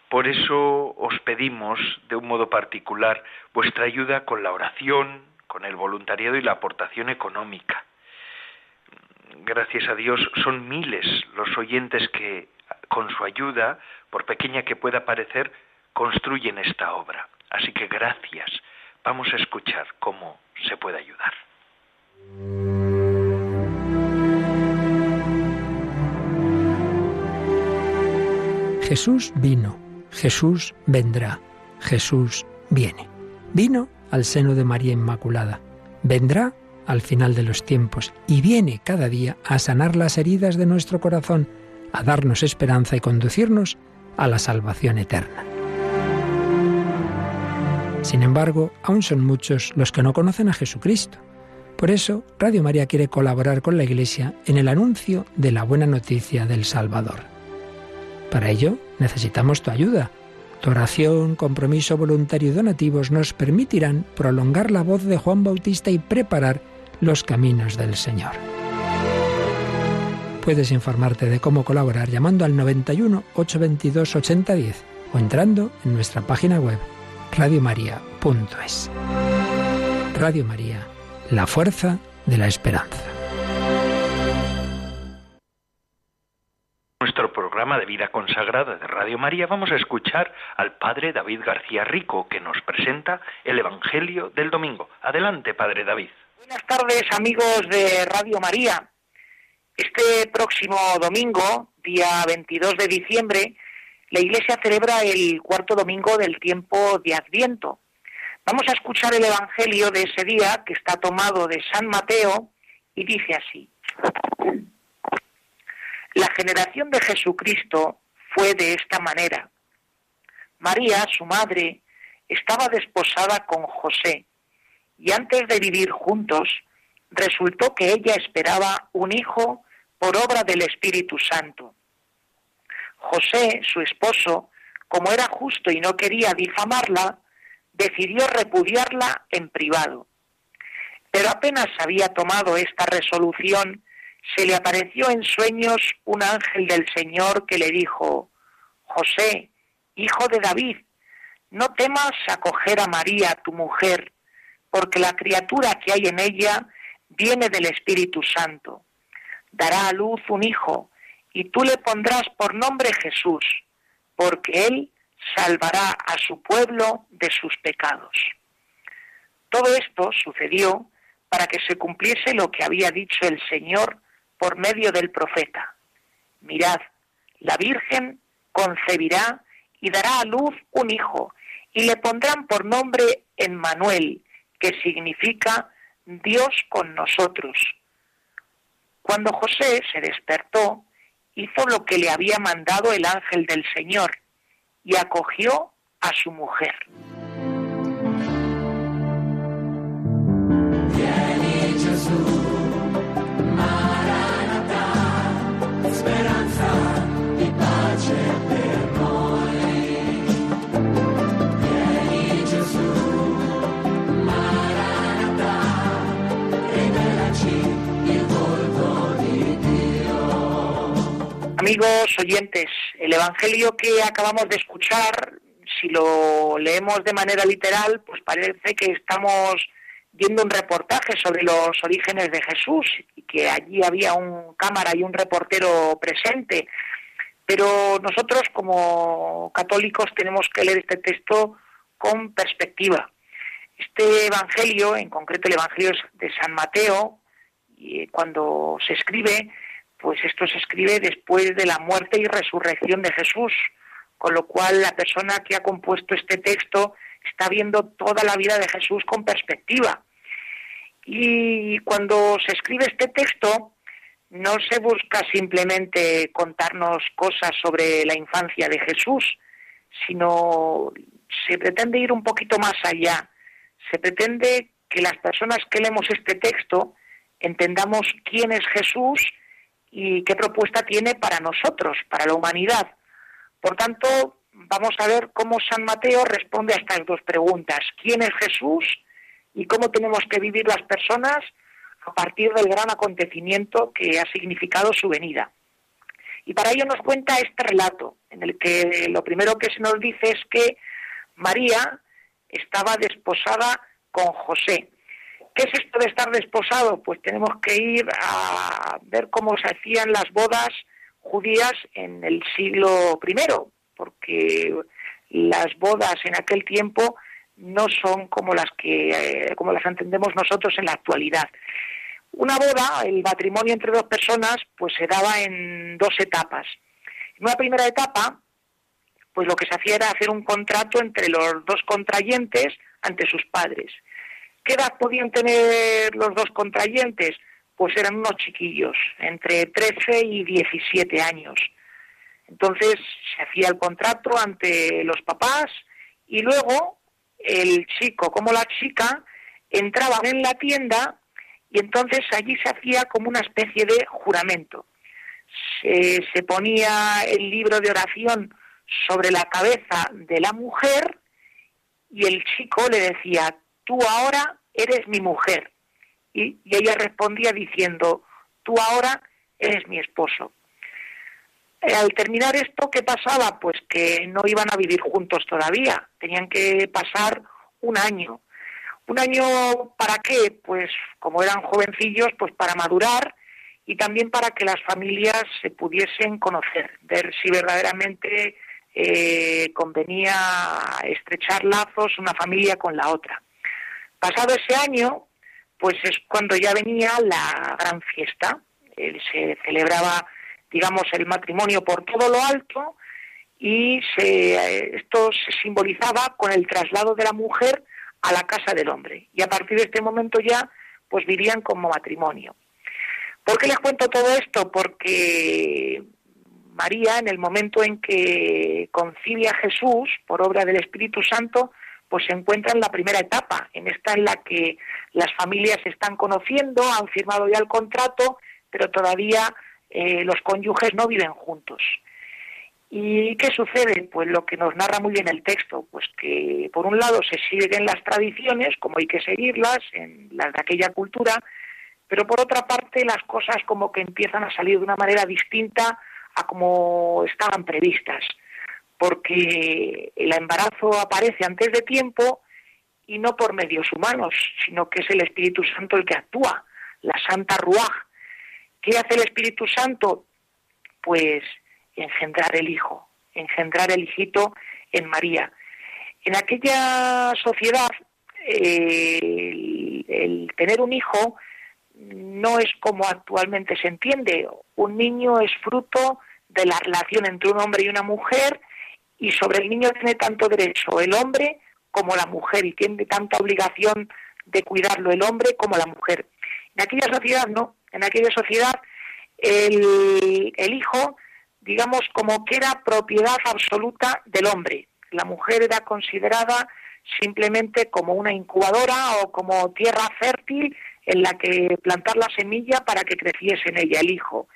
Por eso os pedimos de un modo particular vuestra ayuda con la oración, con el voluntariado y la aportación económica. Gracias a Dios son miles los oyentes que con su ayuda, por pequeña que pueda parecer, construyen esta obra. Así que gracias. Vamos a escuchar cómo se puede ayudar. Jesús vino, Jesús vendrá, Jesús viene. Vino al seno de María Inmaculada, vendrá al final de los tiempos y viene cada día a sanar las heridas de nuestro corazón, a darnos esperanza y conducirnos a la salvación eterna. Sin embargo, aún son muchos los que no conocen a Jesucristo. Por eso, Radio María quiere colaborar con la Iglesia en el anuncio de la buena noticia del Salvador. Para ello, necesitamos tu ayuda. Tu oración, compromiso voluntario y donativos nos permitirán prolongar la voz de Juan Bautista y preparar los caminos del Señor. Puedes informarte de cómo colaborar llamando al 91 822 8010 o entrando en nuestra página web radiomaria.es. Radio María, la fuerza de la esperanza. Nuestro programa de vida consagrada de Radio María vamos a escuchar al Padre David García Rico que nos presenta el Evangelio del Domingo. Adelante, Padre David. Buenas tardes, amigos de Radio María. Este próximo domingo, día 22 de diciembre, la Iglesia celebra el cuarto domingo del tiempo de Adviento. Vamos a escuchar el Evangelio de ese día que está tomado de San Mateo y dice así. La generación de Jesucristo fue de esta manera. María, su madre, estaba desposada con José y antes de vivir juntos resultó que ella esperaba un hijo por obra del Espíritu Santo. José, su esposo, como era justo y no quería difamarla, decidió repudiarla en privado. Pero apenas había tomado esta resolución, se le apareció en sueños un ángel del Señor que le dijo, José, hijo de David, no temas acoger a María, tu mujer, porque la criatura que hay en ella viene del Espíritu Santo. Dará a luz un hijo, y tú le pondrás por nombre Jesús, porque él salvará a su pueblo de sus pecados. Todo esto sucedió para que se cumpliese lo que había dicho el Señor por medio del profeta. Mirad, la Virgen concebirá y dará a luz un hijo, y le pondrán por nombre Emmanuel, que significa Dios con nosotros. Cuando José se despertó, hizo lo que le había mandado el ángel del Señor y acogió a su mujer. Amigos oyentes, el Evangelio que acabamos de escuchar, si lo leemos de manera literal, pues parece que estamos viendo un reportaje sobre los orígenes de Jesús y que allí había un cámara y un reportero presente. Pero nosotros como católicos tenemos que leer este texto con perspectiva. Este Evangelio, en concreto el Evangelio de San Mateo, cuando se escribe, pues esto se escribe después de la muerte y resurrección de Jesús, con lo cual la persona que ha compuesto este texto está viendo toda la vida de Jesús con perspectiva. Y cuando se escribe este texto, no se busca simplemente contarnos cosas sobre la infancia de Jesús, sino se pretende ir un poquito más allá. Se pretende que las personas que leemos este texto entendamos quién es Jesús y qué propuesta tiene para nosotros, para la humanidad. Por tanto, vamos a ver cómo San Mateo responde a estas dos preguntas. ¿Quién es Jesús y cómo tenemos que vivir las personas a partir del gran acontecimiento que ha significado su venida? Y para ello nos cuenta este relato, en el que lo primero que se nos dice es que María estaba desposada con José. ¿Qué es esto de estar desposado? Pues tenemos que ir a ver cómo se hacían las bodas judías en el siglo I, porque las bodas en aquel tiempo no son como las que eh, como las entendemos nosotros en la actualidad. Una boda, el matrimonio entre dos personas, pues se daba en dos etapas. En una primera etapa, pues lo que se hacía era hacer un contrato entre los dos contrayentes ante sus padres. ¿Qué edad podían tener los dos contrayentes? Pues eran unos chiquillos, entre 13 y 17 años. Entonces se hacía el contrato ante los papás y luego el chico como la chica entraban en la tienda y entonces allí se hacía como una especie de juramento. Se, se ponía el libro de oración sobre la cabeza de la mujer y el chico le decía, tú ahora eres mi mujer. Y, ella respondía diciendo, tú ahora eres mi esposo. Eh, al terminar esto, ¿qué pasaba? Pues que no iban a vivir juntos todavía, tenían que pasar un año. ¿Un año para qué? Pues como eran jovencillos, pues para madurar y también para que las familias se pudiesen conocer, ver si verdaderamente eh, convenía estrechar lazos una familia con la otra. Pasado ese año, pues es cuando ya venía la gran fiesta. se celebraba, digamos, el matrimonio por todo lo alto y se, esto se simbolizaba con el traslado de la mujer a la casa del hombre. Y a partir de este momento ya, pues vivían como matrimonio. ¿Por qué les cuento todo esto? Porque María, en el momento en que concibe a Jesús por obra del Espíritu Santo, pues se encuentra en la primera etapa, en esta en la que las familias se están conociendo, han firmado ya el contrato, pero todavía eh, los cónyuges no viven juntos. ¿Y qué sucede? Pues lo que nos narra muy bien el texto, pues que por un lado se siguen las tradiciones, como hay que seguirlas, en las de aquella cultura, pero por otra parte las cosas como que empiezan a salir de una manera distinta a como estaban previstas, porque el embarazo aparece antes de tiempo y no por medios humanos, sino que es el Espíritu Santo el que actúa, la Santa Ruaj. ¿Qué hace el Espíritu Santo? Pues engendrar el Hijo, engendrar el hijito en María. En aquella sociedad, el tener un hijo no es como actualmente se entiende. Un niño es fruto de la relación entre un hombre y una mujer y sobre el niño tiene tanto derecho el hombre como la mujer y tiene tanta obligación de cuidarlo el hombre como la mujer. En aquella sociedad no, en aquella sociedad el, el hijo, digamos, como que era propiedad absoluta del hombre. La mujer era considerada simplemente como una incubadora o como tierra fértil en la que plantar la semilla para que creciese en ella el hijo.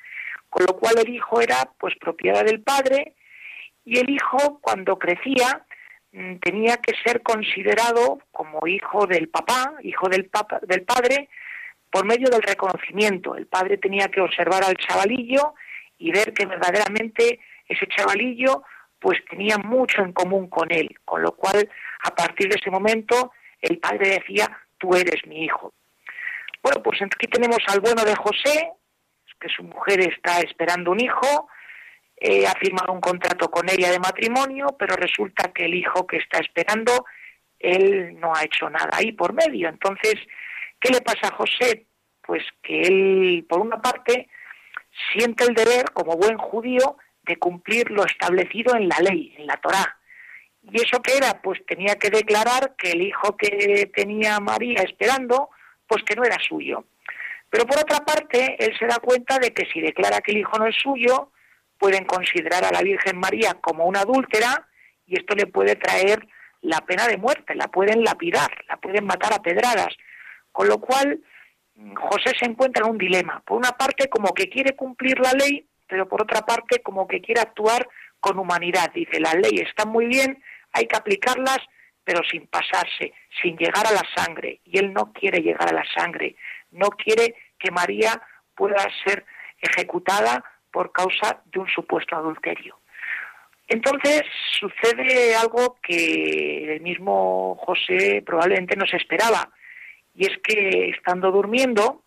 Con lo cual el hijo era pues propiedad del padre y el hijo cuando crecía mm, tenía que ser considerado como hijo del papá, hijo del, del padre, por medio del reconocimiento. El padre tenía que observar al chavalillo y ver que verdaderamente ese chavalillo pues tenía mucho en común con él, con lo cual a partir de ese momento el padre decía, tú eres mi hijo. Bueno, pues aquí tenemos al bueno de José, que su mujer está esperando un hijo, eh, ha firmado un contrato con ella de matrimonio, pero resulta que el hijo que está esperando, él no ha hecho nada ahí por medio. Entonces, ¿qué le pasa a José? Pues que él, por una parte, siente el deber, como buen judío, de cumplir lo establecido en la ley, en la Torá. ¿Y eso qué era? Pues tenía que declarar que el hijo que tenía María esperando pues que no era suyo. Pero por otra parte, él se da cuenta de que si declara que el hijo no es suyo, pueden considerar a la Virgen María como una adúltera y esto le puede traer la pena de muerte, la pueden lapidar, la pueden matar a pedradas. Con lo cual, José se encuentra en un dilema. Por una parte, como que quiere cumplir la ley, pero por otra parte, como que quiere actuar con humanidad. Dice, las leyes están muy bien, hay que aplicarlas, pero sin pasarse, sin llegar a la sangre. Y él no quiere llegar a la sangre, no quiere que María pueda ser ejecutada por causa de un supuesto adulterio. Entonces sucede algo que el mismo José probablemente no se esperaba, y es que estando durmiendo,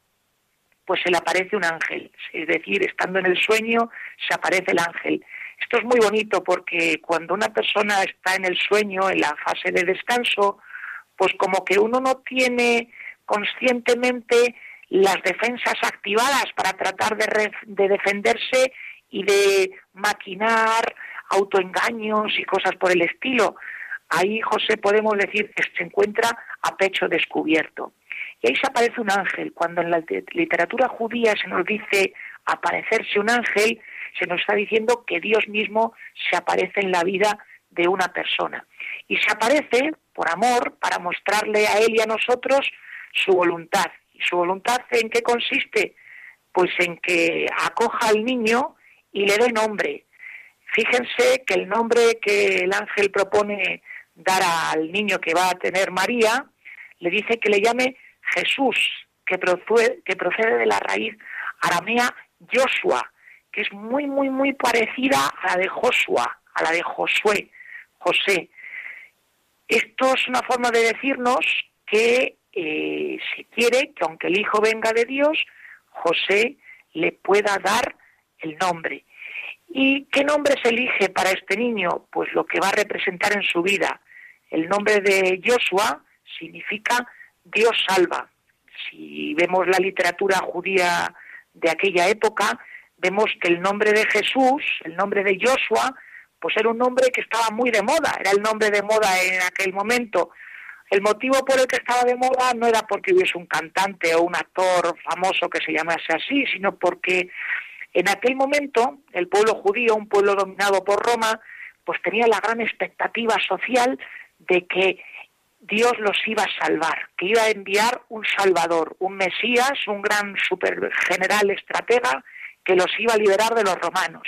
pues se le aparece un ángel, es decir, estando en el sueño, se aparece el ángel. Esto es muy bonito porque cuando una persona está en el sueño, en la fase de descanso, pues como que uno no tiene conscientemente las defensas activadas para tratar de, de defenderse y de maquinar autoengaños y cosas por el estilo. Ahí José podemos decir que se encuentra a pecho descubierto. Y ahí se aparece un ángel. Cuando en la literatura judía se nos dice aparecerse un ángel, se nos está diciendo que Dios mismo se aparece en la vida de una persona. Y se aparece por amor para mostrarle a él y a nosotros su voluntad. ¿Y su voluntad en qué consiste? Pues en que acoja al niño y le dé nombre. Fíjense que el nombre que el ángel propone dar al niño que va a tener María, le dice que le llame Jesús, que procede, de la raíz aramea Joshua, que es muy, muy, muy parecida a la de Joshua, a la de Josué, José. Esto es una forma de decirnos que eh, se quiere que aunque el hijo venga de Dios, José le pueda dar el nombre. ¿Y qué nombre se elige para este niño? Pues lo que va a representar en su vida. El nombre de Joshua significa Dios salva. Si vemos la literatura judía de aquella época, vemos que el nombre de Jesús, el nombre de Joshua, pues era un nombre que estaba muy de moda, era el nombre de moda en aquel momento. El motivo por el que estaba de moda no era porque hubiese un cantante o un actor famoso que se llamase así, sino porque en aquel momento el pueblo judío, un pueblo dominado por Roma, pues tenía la gran expectativa social de que Dios los iba a salvar, que iba a enviar un Salvador, un Mesías, un gran super general estratega que los iba a liberar de los romanos.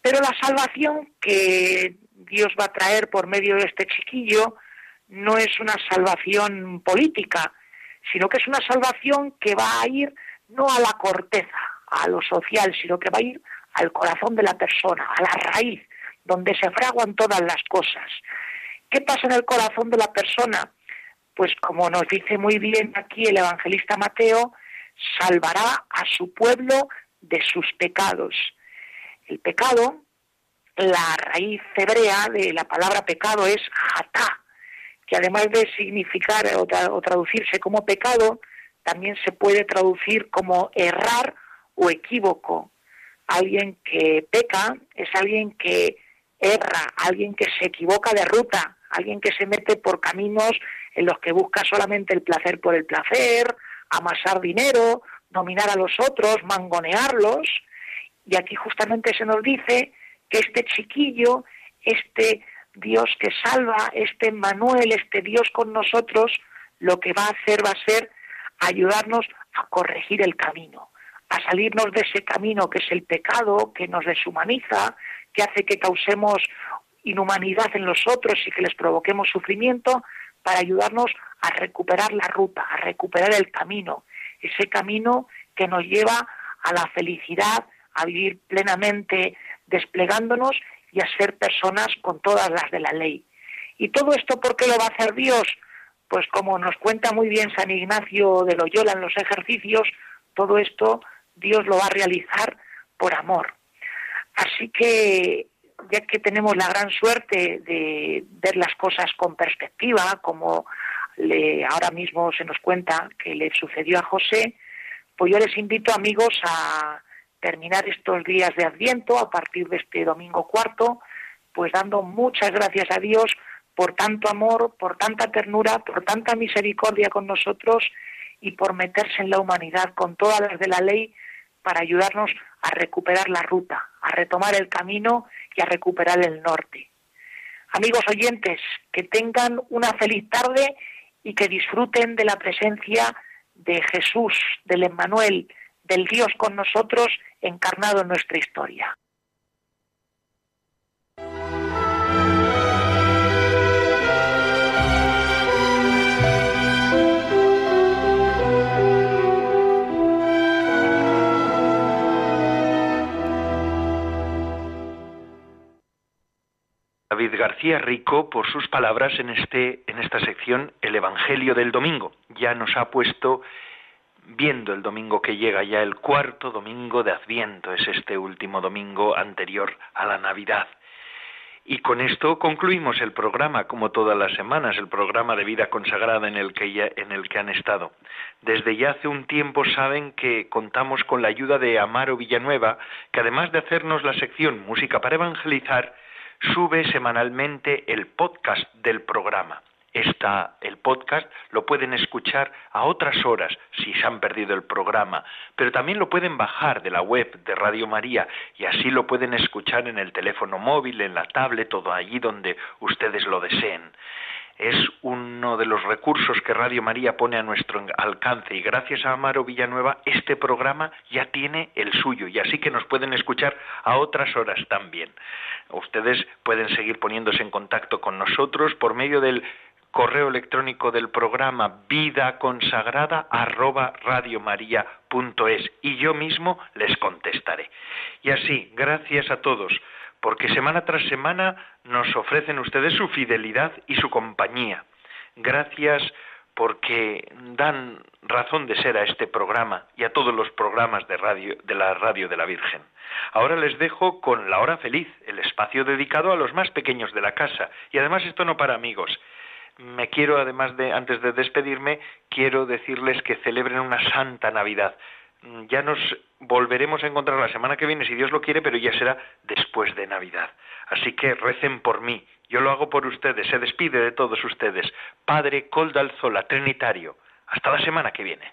Pero la salvación que Dios va a traer por medio de este chiquillo no es una salvación política, sino que es una salvación que va a ir no a la corteza, a lo social, sino que va a ir al corazón de la persona, a la raíz, donde se fraguan todas las cosas. ¿Qué pasa en el corazón de la persona? Pues como nos dice muy bien aquí el evangelista Mateo, salvará a su pueblo de sus pecados. El pecado, la raíz hebrea de la palabra pecado es jatá, que además de significar o, o traducirse como pecado, también se puede traducir como errar o equívoco. Alguien que peca es alguien que erra, alguien que se equivoca de ruta, alguien que se mete por caminos en los que busca solamente el placer por el placer, amasar dinero, dominar a los otros, mangonearlos. Y aquí justamente se nos dice que este chiquillo, este Dios que salva, este Manuel, este Dios con nosotros, lo que va a hacer va a ser ayudarnos a corregir el camino, a salirnos de ese camino que es el pecado, que nos deshumaniza, que hace que causemos inhumanidad en los otros y que les provoquemos sufrimiento para ayudarnos a recuperar la ruta, a recuperar el camino, ese camino que nos lleva a la felicidad, a vivir plenamente desplegándonos y a ser personas con todas las de la ley. ¿Y todo esto por qué lo va a hacer Dios? Pues como nos cuenta muy bien San Ignacio de Loyola en los ejercicios, todo esto Dios lo va a realizar por amor. Así que ya que tenemos la gran suerte de ver las cosas con perspectiva, como ahora mismo se nos cuenta que le sucedió a José, pues yo les invito, amigos, a terminar estos días de Adviento a partir de este domingo cuarto, pues dando muchas gracias a Dios por tanto amor, por tanta ternura, por tanta misericordia con nosotros y por meterse en la humanidad con todas las de la ley para ayudarnos a recuperar la ruta, a retomar el camino y a recuperar el norte. Amigos oyentes, que tengan una feliz tarde y que disfruten de la presencia de Jesús, del Emmanuel, del Dios con nosotros encarnado en nuestra historia. David García Rico por sus palabras en este en esta sección El Evangelio del domingo. Ya nos ha puesto viendo el domingo que llega ya el cuarto domingo de Adviento, es este último domingo anterior a la Navidad. Y con esto concluimos el programa, como todas las semanas, el programa de vida consagrada en el que, ya, en el que han estado. Desde ya hace un tiempo saben que contamos con la ayuda de Amaro Villanueva, que además de hacernos la sección Música para Evangelizar, sube semanalmente el podcast del programa está el podcast, lo pueden escuchar a otras horas si se han perdido el programa, pero también lo pueden bajar de la web de Radio María y así lo pueden escuchar en el teléfono móvil, en la tablet, todo allí donde ustedes lo deseen. Es uno de los recursos que Radio María pone a nuestro alcance y gracias a Amaro Villanueva este programa ya tiene el suyo y así que nos pueden escuchar a otras horas también. Ustedes pueden seguir poniéndose en contacto con nosotros por medio del correo electrónico del programa vida consagrada arroba radiomaria.es y yo mismo les contestaré. Y así, gracias a todos, porque semana tras semana nos ofrecen ustedes su fidelidad y su compañía. Gracias porque dan razón de ser a este programa y a todos los programas de radio de la radio de la Virgen. Ahora les dejo con la hora feliz, el espacio dedicado a los más pequeños de la casa. Y además esto no para amigos, me quiero, además de, antes de despedirme, quiero decirles que celebren una santa Navidad. Mm, ya nos volveremos a encontrar la semana que viene, si Dios lo quiere, pero ya será después de Navidad. Así que recen por mí. Yo lo hago por ustedes. Se despide de todos ustedes. Padre Coldalzola, Trinitario. Hasta la semana que viene.